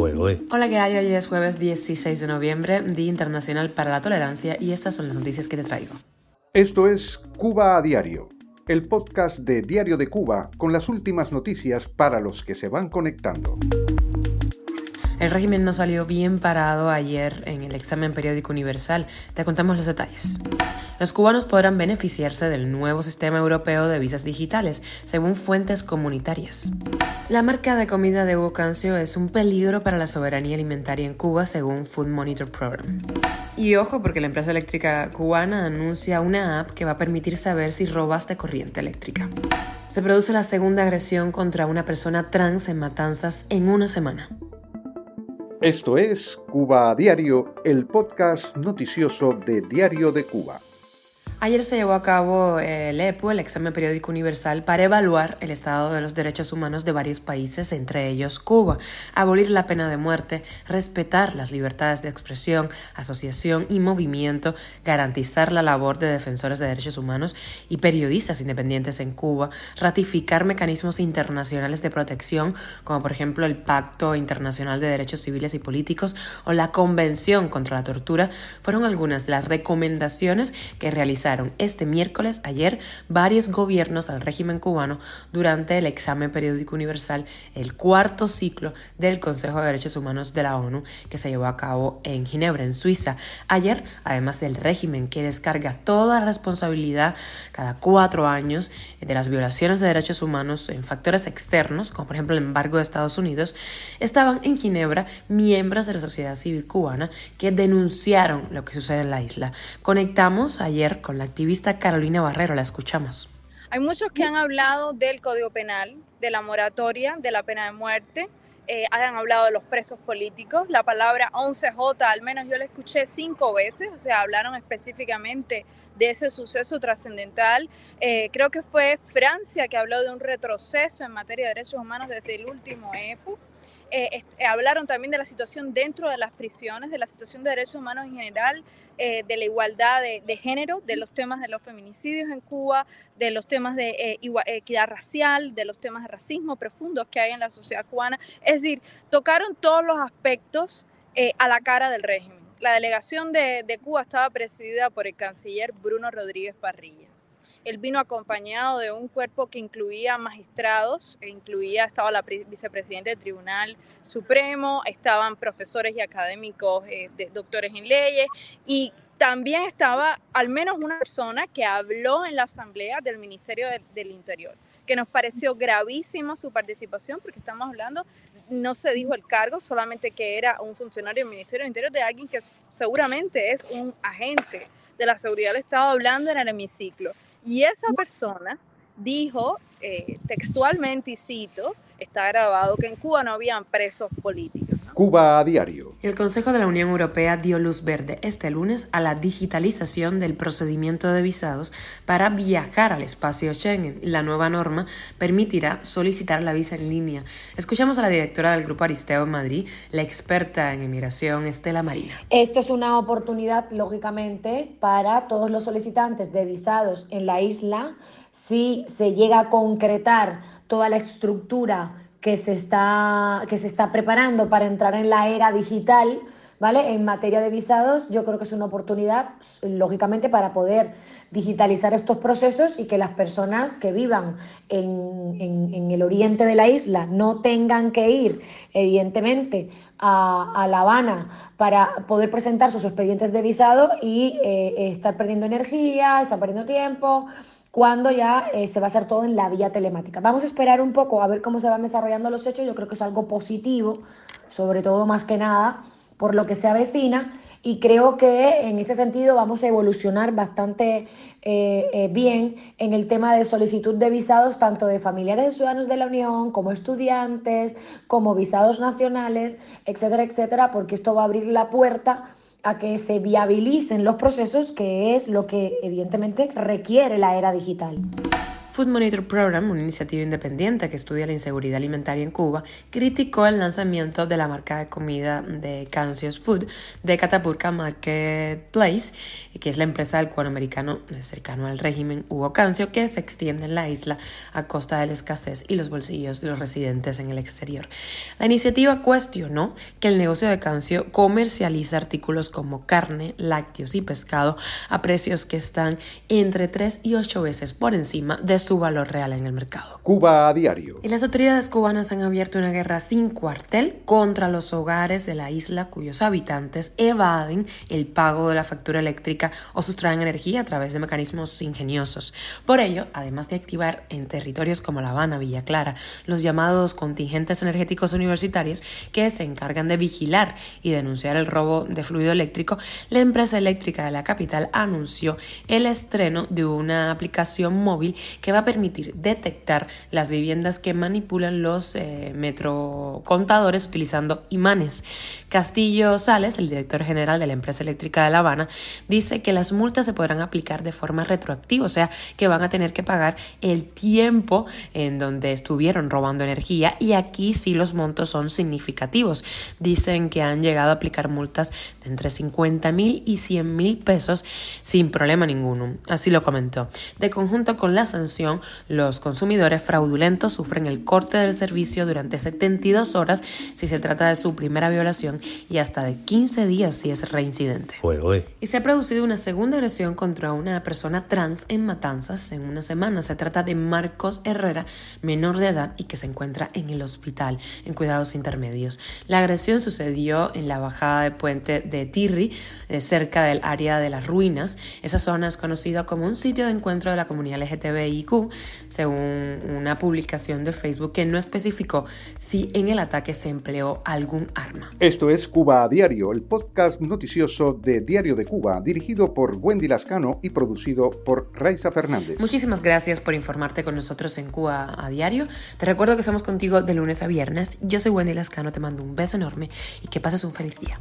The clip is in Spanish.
Pues, oye. Hola, ¿qué hay? Hoy es jueves 16 de noviembre, Día Internacional para la Tolerancia, y estas son las noticias que te traigo. Esto es Cuba a Diario, el podcast de Diario de Cuba con las últimas noticias para los que se van conectando. El régimen no salió bien parado ayer en el examen periódico universal. Te contamos los detalles. Los cubanos podrán beneficiarse del nuevo sistema europeo de visas digitales, según fuentes comunitarias. La marca de comida de Hugo Cancio es un peligro para la soberanía alimentaria en Cuba, según Food Monitor Program. Y ojo, porque la empresa eléctrica cubana anuncia una app que va a permitir saber si robaste corriente eléctrica. Se produce la segunda agresión contra una persona trans en Matanzas en una semana. Esto es Cuba a Diario, el podcast noticioso de Diario de Cuba. Ayer se llevó a cabo el EPU, el examen periódico universal, para evaluar el estado de los derechos humanos de varios países, entre ellos Cuba, abolir la pena de muerte, respetar las libertades de expresión, asociación y movimiento, garantizar la labor de defensores de derechos humanos y periodistas independientes en Cuba, ratificar mecanismos internacionales de protección, como por ejemplo el Pacto Internacional de Derechos Civiles y Políticos o la Convención contra la Tortura, fueron algunas de las recomendaciones que realizaron este miércoles, ayer, varios gobiernos al régimen cubano durante el examen periódico universal, el cuarto ciclo del Consejo de Derechos Humanos de la ONU, que se llevó a cabo en Ginebra, en Suiza. Ayer, además del régimen que descarga toda responsabilidad cada cuatro años de las violaciones de derechos humanos en factores externos, como por ejemplo el embargo de Estados Unidos, estaban en Ginebra miembros de la sociedad civil cubana que denunciaron lo que sucede en la isla. Conectamos ayer con la activista Carolina Barrero. La escuchamos. Hay muchos que han hablado del Código Penal, de la moratoria, de la pena de muerte, eh, han hablado de los presos políticos. La palabra 11J, al menos yo la escuché cinco veces, o sea, hablaron específicamente de ese suceso trascendental. Eh, creo que fue Francia que habló de un retroceso en materia de derechos humanos desde el último EPU. Eh, eh, hablaron también de la situación dentro de las prisiones, de la situación de derechos humanos en general, eh, de la igualdad de, género, de los temas de los feminicidios en Cuba, de los temas de equidad racial, de los temas de racismo profundos que hay en la sociedad cubana. Es decir, tocaron todos los aspectos a la cara del régimen. La delegación de Cuba estaba presidida por el canciller Bruno Rodríguez Parrilla. Él vino acompañado de un cuerpo que incluía magistrados, e incluía, estaba la vicepresidenta del Tribunal Supremo, estaban profesores y académicos, eh, doctores en leyes, y también estaba al menos una persona que habló en la asamblea del Ministerio del Interior, que nos pareció gravísima su participación, porque estamos hablando no se dijo el cargo, solamente que era un funcionario del Ministerio del Interior, de alguien que seguramente es un agente de la seguridad del Estado hablando en el hemiciclo. Y esa persona dijo eh, textualmente, y cito, está grabado, que en Cuba no habían presos políticos. Cuba a diario. El Consejo de la Unión Europea dio luz verde este lunes a la digitalización del procedimiento de visados para viajar al espacio Schengen. La nueva norma permitirá solicitar la visa en línea. Escuchamos a la directora del Grupo Aristeo en Madrid, la experta en emigración Estela Marina. Esto es una oportunidad, lógicamente, para todos los solicitantes de visados en la isla si se llega a concretar toda la estructura que se está, que se está preparando para entrar en la era digital, ¿vale? En materia de visados, yo creo que es una oportunidad, lógicamente, para poder digitalizar estos procesos y que las personas que vivan en, el oriente de la isla no tengan que ir, evidentemente, a, La Habana para poder presentar sus expedientes de visado y eh, estar perdiendo energía, estar perdiendo tiempo, cuando ya eh, se va a hacer todo en la vía telemática. Vamos a esperar un poco a ver cómo se van desarrollando los hechos. Yo creo que es algo positivo, sobre todo más que nada por lo que se avecina. Y creo que en este sentido vamos a evolucionar bastante eh, eh, bien en el tema de solicitud de visados, tanto de familiares de ciudadanos de la Unión, como estudiantes, como visados nacionales, etcétera, etcétera, porque esto va a abrir la puerta a que se viabilicen los procesos, que es lo que evidentemente requiere la era digital. Food Monitor Program, una iniciativa independiente que estudia la inseguridad alimentaria en Cuba, criticó el lanzamiento de la marca de comida de Cancios Food de Catapurca Marketplace, que es la empresa del cubanoamericano cercano al régimen Hugo Cancio, que se extiende en la isla a costa de la escasez y los bolsillos de los residentes en el exterior. La iniciativa cuestionó que el negocio de Cancio comercializa artículos como carne, lácteos y pescado a precios que están entre 3 y 8 veces por encima de su valor real en el mercado. Cuba a diario. Y las autoridades cubanas han abierto una guerra sin cuartel contra los hogares de la isla cuyos habitantes evaden el pago de la factura eléctrica o sustraen energía a través de mecanismos ingeniosos. Por ello, además de activar en territorios como La Habana, Villa Clara, los llamados contingentes energéticos universitarios que se encargan de vigilar y denunciar el robo de fluido eléctrico, la empresa eléctrica de la capital anunció el estreno de una aplicación móvil que va a permitir detectar las viviendas que manipulan los eh, metrocontadores utilizando imanes. Castillo Sales, el director general de la empresa eléctrica de La Habana, dice que las multas se podrán aplicar de forma retroactiva, o sea, que van a tener que pagar el tiempo en donde estuvieron robando energía y aquí sí los montos son significativos. Dicen que han llegado a aplicar multas de entre 50 mil y 100 mil pesos sin problema ninguno. Así lo comentó. De conjunto con la sanción, los consumidores fraudulentos sufren el corte del servicio durante 72 horas si se trata de su primera violación y hasta de 15 días si es reincidente. Y se ha producido una segunda agresión contra una persona trans en Matanzas en una semana. Se trata de Marcos Herrera, menor de edad y que se encuentra en el hospital en cuidados intermedios. La agresión sucedió en la bajada de puente de Tirri, eh, cerca del área de las ruinas. Esa zona es conocida como un sitio de encuentro de la comunidad Según una publicación de Facebook que no especificó si en el ataque se empleó algún arma. Esto es Cuba a Diario, el podcast noticioso de Diario de Cuba, dirigido por Wendy Lascano y producido por Raiza Fernández. Muchísimas gracias por informarte con nosotros en Cuba a Diario. Te recuerdo que estamos contigo de lunes a viernes. Yo soy Wendy Lascano, te mando un beso enorme y que pases un feliz día.